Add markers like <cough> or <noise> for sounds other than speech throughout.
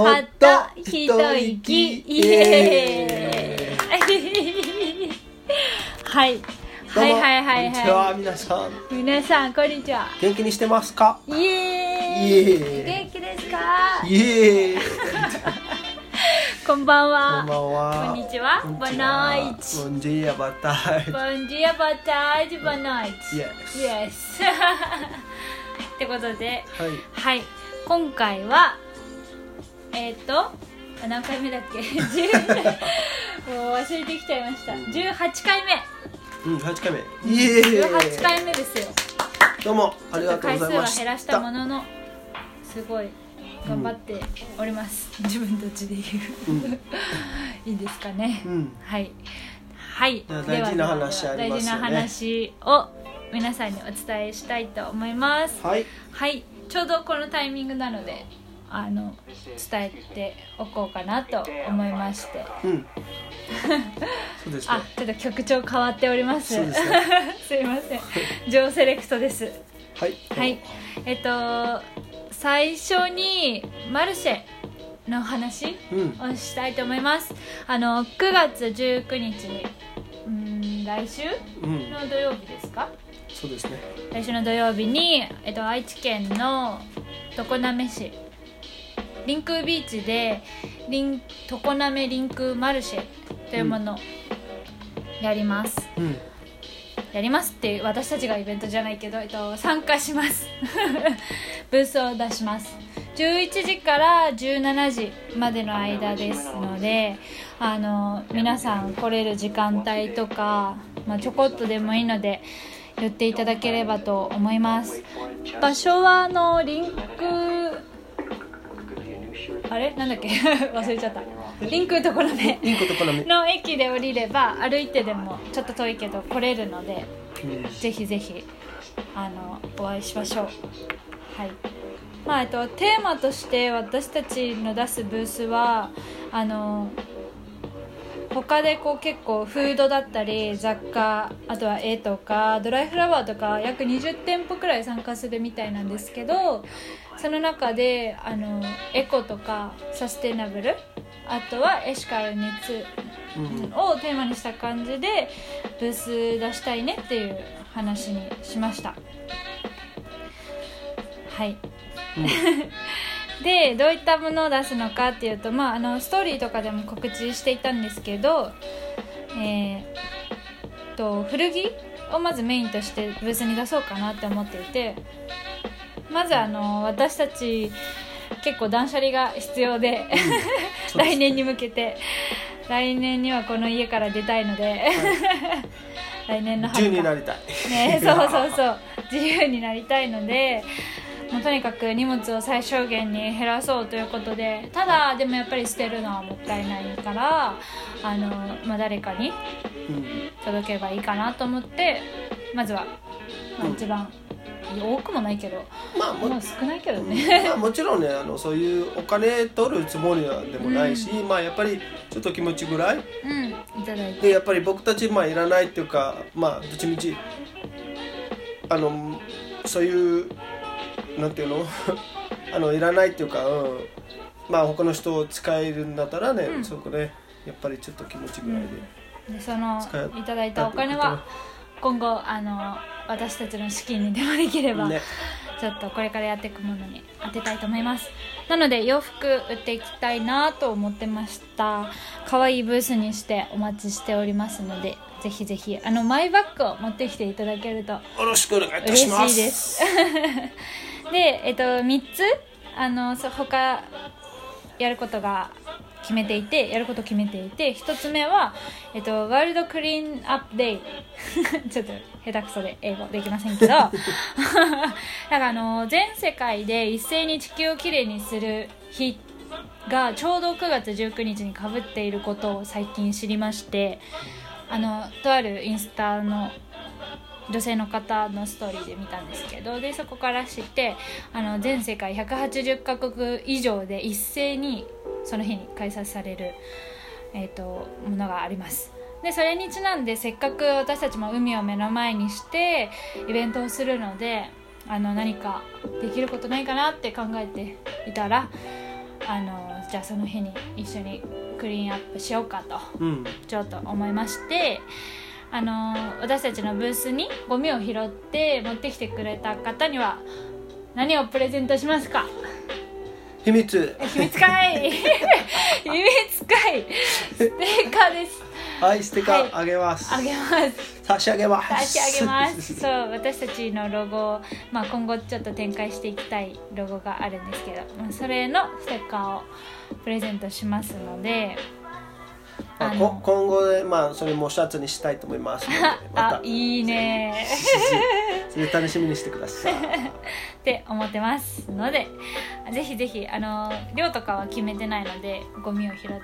ほっと一息。イエーイ。はい。どうもはいはいはい。こんにちはは皆さん。い皆さんこんにちは。元気にしてますか？イエーイ。イエーイ。元気ですか？イエーイ。こんばんこはんばんは。こんにちは。こんに Boa ちは。noite Bom dia, boa tarde Bom dia, boa tarde, boa noite Yes Yes <laughs> ってことで。はい。はい。今回はえっ、とあ何回目だっけ？10 <laughs> もう忘れてきちゃいました。18回目。うん8回目。イエーイ。18回目ですよ。どうもありがとう回数ございました。は減らしたもののすごい頑張っております、自分たちで言う、うん。いいですかね、うん。はい。はい。大事な話ありますよね。大事な話を皆さんにお伝えしたいと思います。はい。はい。ちょうどこのタイミングなのであの伝えておこうかなと思いまして。うん。<laughs> そうですね。あちょっと曲調変わっております。そうですね。<laughs> すいません。ジョーセレクトです。はい。はい。えっと最初にマルシェの話うん。をしたいと思います。あの9月19日にうーん来週うん。の土曜日ですか？そうですね。来週の土曜日に、えっと、愛知県の常滑市リンクービーチでリン常滑リンクーマルシェというものをやります、うん。やりますって私たちがイベントじゃないけど、えっと、参加します。<laughs> ブースを出します。11時から17時までの間ですのであの皆さん来れる時間帯とか、まあ、ちょこっとでもいいので寄っていただければと思います。場所はあのリンクあれ？なんだっけ？<laughs> 忘れちゃった。リンクところで。インコとコナミの駅で降りれば歩いてでもちょっと遠いけど来れるのでうんぜひぜひあのお会いしましょう。はい。まあえっとテーマとして私たちの出すブースはあの他でこう結構フードだったり雑貨あとは絵とかドライフラワーとか約20店舗くらい参加するみたいなんですけどその中であのエコとかサステナブルあとはエシカル熱うん。をテーマにした感じでブース出したいねっていう話にしました。はい。<laughs> でどういったものを出すのかっていうと、まあ、あのストーリーとかでも告知していたんですけど、えーと古着をまずメインとしてブースに出そうかなって思っていてまずあの私たち結構断捨離が必要で、そうです <laughs> 来年に向けて。来年にはこの家から出たいので、<laughs> 来年の春か。10になりたい。ね、<laughs> そうそうそう。自由になりたいのでもうとにかく荷物を最小限に減らそうということで。ただでもやっぱり捨てるのはもったいないからあの、まあ、誰かにうん。届けばいいかなと思ってまずは、まあ、うん一番、多くもないけどまあももう少ないけどね。まあ、もちろんねあのそういうお金取るつもりはでもないし、まあやっぱりちょっと気持ちぐらい？うんいただいて。でやっぱり僕たちまあいらないっていうかまあどっちみちあのそういうなんていうの？<laughs> あのいらないっていうか、うん、まあ他の人を使えるんだったらね、うん。そこね。やっぱりちょっと気持ちぐらいで、でそのいただいたお金は今後あの私たちの資金にでもできれば、ね。ちょっとこれからやっていくものに当てたいと思います。なので洋服売っていきたいなと思ってました。可愛いブースにしてお待ちしておりますのでぜひぜひあのマイバッグを持ってきていただけるとよろしくお願いいた嬉します。しいです。<laughs> でえっと3つあのそ他やることが決めていてやること決めていて1つ目は、えっと、ワールドクリーンアップデイ。<laughs> ちょっと下手くそで英語できませんけど。<laughs> だかあの全世界で一斉に地球をきれいにする日がちょうど9月19日にかぶっていることを最近知りましてあのとあるインスタの女性の方のストーリーで見たんですけどでそこから知ってあの全世界180カ国以上で一斉にその日に開催される、えー、とものがあります。でそれにちなんでせっかく私たちも海を目の前にしてイベントをするのであの何かできることないかなって考えていたらあのじゃあその日に一緒にクリーンアップしようかとうん。ちょっと思いましてあの私たちのブースにゴミを拾って持ってきてくれた方には何をプレゼントしますか？秘密。秘密かい？<laughs> 秘密かい？ステッカーです。はいステッカーあげます、あげます。差し上げます。差し上げます。そう私たちのロゴ、まあ、今後ちょっと展開していきたいロゴがあるんですけど、まあ、それのステッカーをプレゼントしますのでまああの。こ今後でまあそれもシャツにしたいと思いますので <laughs> また。あいいね。それ楽しみにしてくださいって思ってますのでぜひぜひあの量とかは決めてないのでゴミを拾って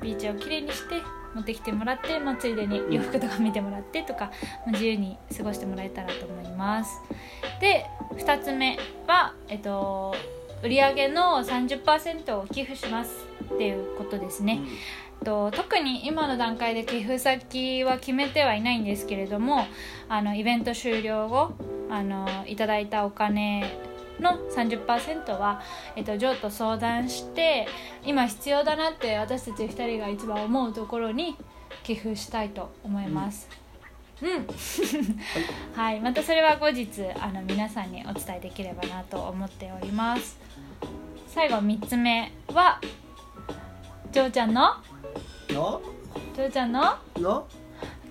ビーチをきれいにして持ってきてもらって、まあ、ついでに洋服とか見てもらってとか、まあ自由に過ごしてもらえたらと思いますで2つ目は、えっと、売上の30%を寄付しますっていうことですね、と特に今の段階で寄付先は決めてはいないんですけれどもあのイベント終了後あのいただいたお金の30%は、えっと、ジョーと相談して今必要だなって私たち2人が一番思うところに寄付したいと思います。うん、<laughs> はい、またそれは後日あの皆さんにお伝えできればなと思っております。最後3つ目はジョーちゃんのの？ジョーちゃんの？の？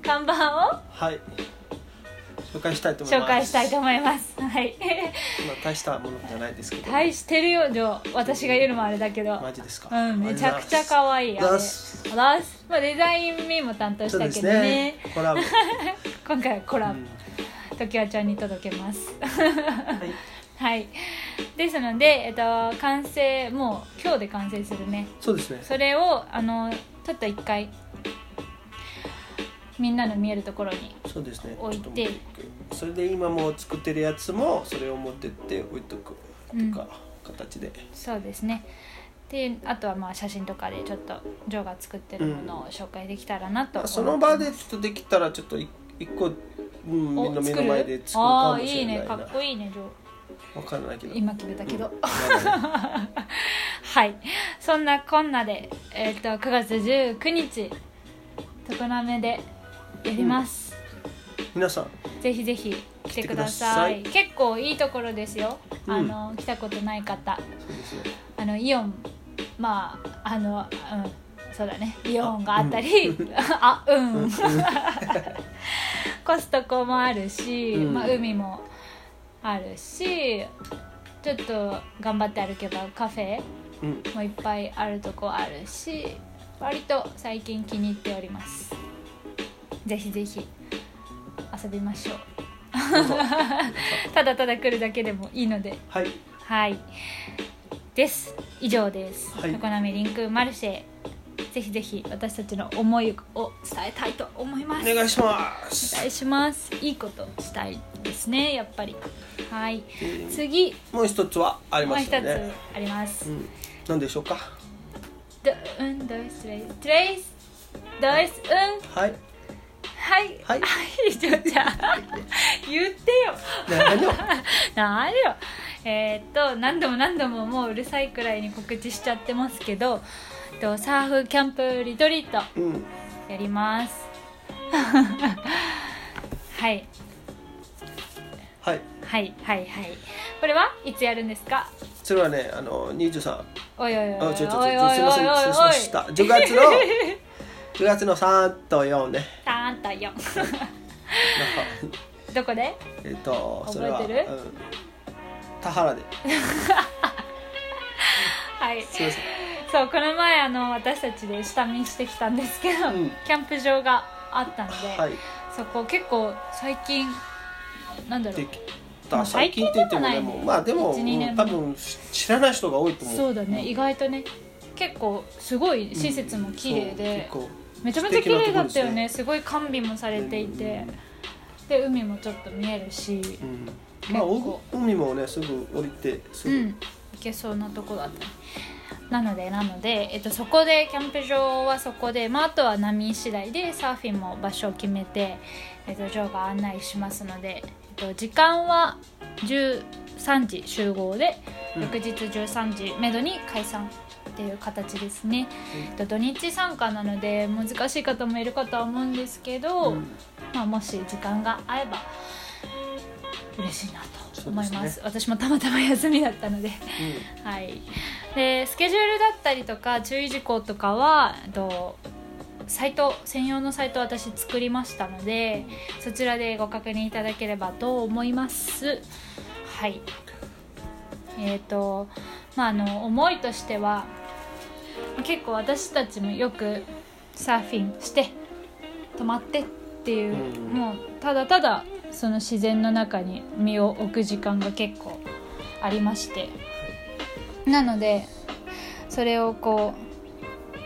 看板を？はい。紹介したいと思います。紹介したいと思います。はい。まあ大したものじゃないですけど。大してるよジョー私が言うのもあれだけど。マジですか？うんめちゃくちゃ可愛い。あれ。ます。あらすまあデザインミーも担当したけどね。ね。コラボ、う <laughs> 今回はコラボ。ん。時はちゃんに届けます。はい、<laughs> はい。ですので、えっと、完成もう今日で完成するね。そうですね。それをあのちょっと一回みんなの見えるところにそうですね。置いて。それで今もう作ってるやつもそれを持ってって置いとくとか、形で。そうですね。であとはまあ写真とかでちょっとジョーが作ってるものを紹介できたらなと思ってます、その場でちょっとできたらちょっと一一個、うん、みんな目の前で作る？かもああしれないな。いいね。かっこいいねジョーわからないけど。今決めたけど、うん。<laughs> はい。そんなこんなで、えっと9月19日常滑でやります、皆さんぜひぜひ来てください。結構いいところですよ、うん。あの来たことない方。そうですねあのイオンまああのうん。そうだね。イオンがあったり。あ <laughs> うん、コストコもあるし、うん。まあ、海もあるしちょっと頑張って歩けばカフェうん。もいっぱいあるとこあるし割と最近気に入っております。ぜひぜひ遊びましょう。ただただ来るだけでもいいので。はい。はい。です。以上です。はい。常滑リンクマルシェぜひぜひ私たちの思いを伝えたいと思います。お願いしまおす願いします。いいことしたいですねやっぱり。はい。えー次。もう一つはありもう一つますよねあります。うん。何でしょうか？ドうんドイツレイストレイスドイツうん？はい。はい。はい。はいちょちゃん <laughs> 言ってよ。何を <laughs> 何よ。えーっと何度も何度ももううるさいくらいに告知しちゃってますけどとサーフキャンプリトリート。うん。やります。<laughs> はい。はい。はいはいはい。これはいつやるんですか？それはねあの23おいおいおいおいおいおいおい。あちょちょちょすいません。失礼しました。10月の10月の3と4ね。ターンと4なんか。どこで？えっとそれはうん。田原で。<laughs> はい。すいませんそうこの前あの私たちで下見してきたんですけど、うん。キャンプ場があったので、はい。そこ結構最近なんだろう。できまあた最近って言ってもでもまあでも1 2年うん多分知らない人が多いと思う。そうだね。意外とね結構すごい施設も綺麗で、そう結構めちゃめちゃ綺麗だったよね。素すごい完備もされていて、で海もちょっと見えるしうん。まあ結構。お海もねすぐ降りてすぐ、うん。行けそうなとこだったねなのでなので、えっと、そこでキャンプ場はそこで、まあ、あとは波次第でサーフィンも場所を決めて、えっと、ジョーが案内しますのでえっと、時間は13時集合で、うん。翌日13時めどに解散っていう形ですね、えっと土日参加なので難しい方もいるかとは思うんですけど、うん。まあ、もし時間が合えば嬉しいなと思います。私もたまたま休みだったので。はい、でスケジュールだったりとか注意事項とかはえっとサイト専用のサイトを私作りましたのでそちらでご確認いただければと思います。はい。えっ、とまああの思いとしては結構私たちもよくサーフィンして泊まってっていう、うん。もうただただその自然の中に身を置く時間が結構ありまして。なのでそれをこ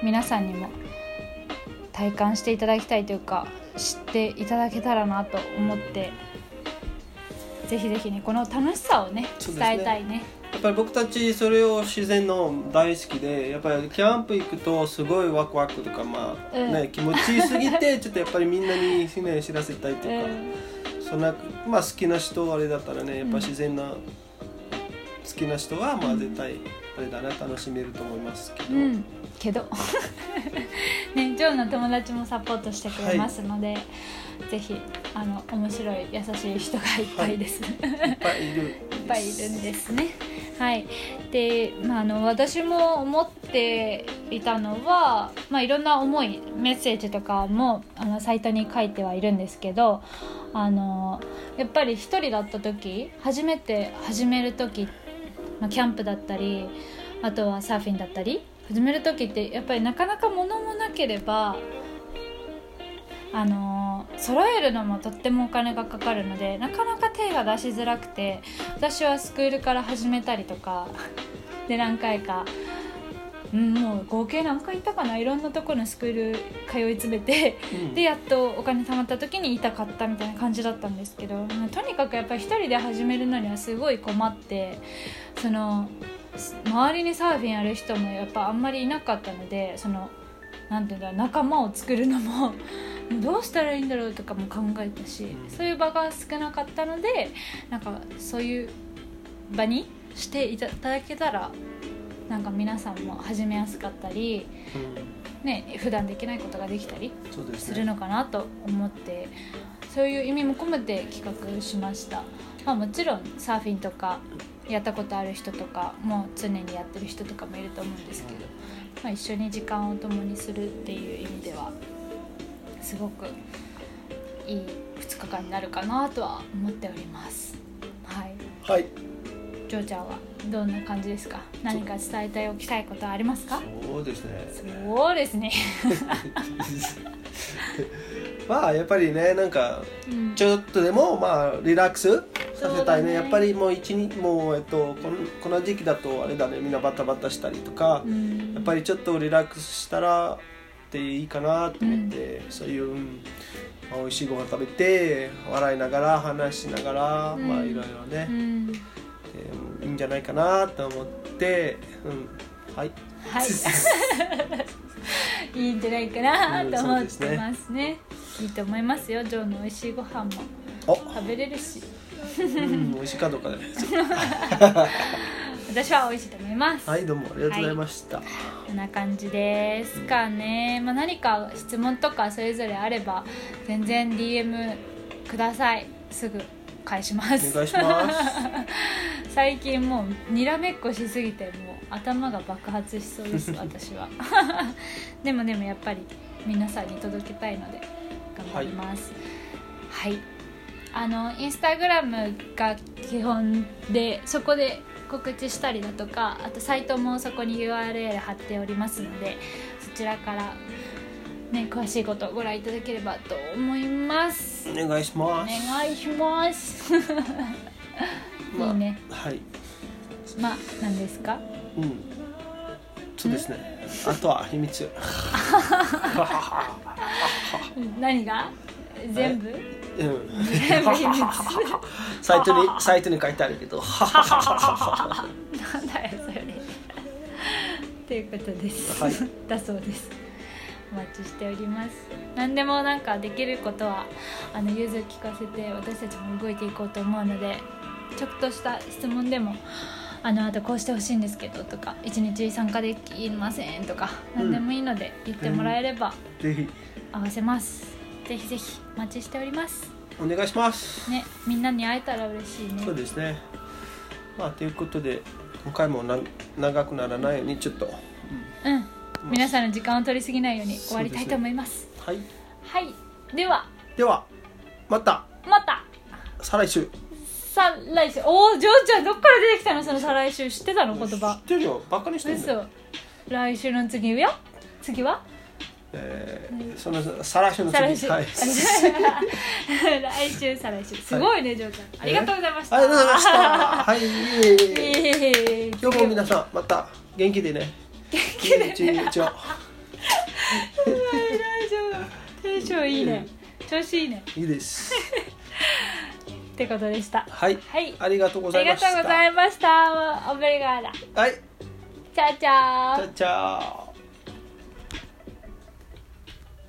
う皆さんにも体感していただきたいというか知っていただけたらなと思ってぜひぜひねこの楽しさをね伝えたいね。やっぱり僕たちそれを自然の大好きでやっぱりキャンプ行くとすごいワクワクとかまあ、うん。ね気持ちいいすぎてちょっとやっぱりみんなに、ね、知らせたいというか、そんなまあ好きな人あれだったらねやっぱ自然な、好きな人はまあ絶対あれだな楽しめると思いますけど、うん。けど。<laughs> ねジョーの友達もサポートしてくれますので、ぜひあの面白い優しい人がいっぱいです、い。っぱいいる <laughs> いっぱいいるんですね。はい、で、まあ、あの私も思っていたのは、まあ、いろんな思いメッセージとかもあのサイトに書いてはいるんですけどあのやっぱり一人だった時初めて始める時、まあ、キャンプだったりあとはサーフィンだったり始める時ってやっぱりなかなか物もなければあの揃えるのもとってもお金がかかるのでなかなか手が出しづらくて私はスクールから始めたりとかで何回か、うん、もう合計何回行ったかな？いろんなところのスクール通い詰めてうん。でやっとお金貯まった時に痛かったみたいな感じだったんですけどまあとにかくやっぱり一人で始めるのにはすごい困ってそのす周りにサーフィンやる人もやっぱあんまりいなかったのでそのなんていうんだ仲間を作るのもどうしたらいいんだろうとかも考えたし、うん。そういう場が少なかったのでなんかそういう場にしていただけたらなんか皆さんも始めやすかったり、うん。ね普段できないことができたりするのかなと思ってそういう意味も込めて企画しました、まあ、もちろんサーフィンとかやったことある人とかもう常にやってる人とかもいると思うんですけど、まあ、一緒に時間を共にするっていう意味ではすごくいい2日間になるかなとは思っております。はい。はい。ジョーちゃんはどんな感じですか？何か伝えておきたいことはありますか？そうですね。そうですね、<laughs> まあやっぱりねなんかうん。ちょっとでもまあリラックスさせたいね。ね。やっぱりもう一日もうえっとこのこの時期だとあれだね。みんなバタバタしたりとか、うん。やっぱりちょっとリラックスしたらっていいかなと思って、そういう、うんまあ、美味しいご飯食べて笑いながら話しながら、うん。まあいろいろね。う、ん。えーいいんじゃないかなと思って、うん、はい。はい。<laughs> いいんじゃないかなと思ってますね。いいと思いますよ。ジョーの美味しいご飯もお、食べれるし、うん、美味しいかどうかで <laughs> 私は美味しいと思います。はいどうもありがとうございました、こんな感じですかね。まあ何か質問とかそれぞれあれば全然 DM ください。すぐ返します。お願いします <laughs> 最近もうにらめっこしすぎてもう頭が爆発しそうです私は <laughs> でもでもやっぱり皆さんに届けたいので頑張りますはい、あのインスタグラムが基本でそこで告知したりだとかあとサイトもそこに URL 貼っておりますのでそちらからね詳しいことをご覧いただければと思います。お願いしまおす願いします。<laughs> まあいいね。はい。まあ何ですか？うん。そうですね。あとは秘密。<laughs> <laughs> 何が？全部？うん。サイトにサイトに書いてあるけど。なんだよそれ。ということです、はい。だそうです。お待ちしております。何でもなんかできることはあの融通聞かせて私たちも動いていこうと思うのでちょっとした質問でもあのあとこうしてほしいんですけどとか一日参加できませんとか何でもいいので言ってもらえればぜひ。合わせます、ぜひぜひお待ちしております。お願いします。ねみんなに会えたら嬉しいね。そうですね。まあということで今回もな長くならないようにちょっと、うん。うん。皆さんの時間を取りすぎないように終わりたいと思います。はい。はい。では。ではまた。また。再来週。再来週。おおジョーちゃんどっから出てきたの？その再来週。知ってたの？言知葉ってるよ。バカにしてんだよ、嘘。来週の次よ次は？えーその再来週の再来週、次はい来週再来週。すごいね、ジョーちゃん。ありがとうございました。ありがとうございました。はい。今日も皆さんまた元気でね。元気でね。一日を。大丈夫テンションいいね、調子いいね。いいです。ってことでした。はい。はい。ありがとうごありがざいました。とうございました。オブリガーダはい。チャオチャオ。チャチャ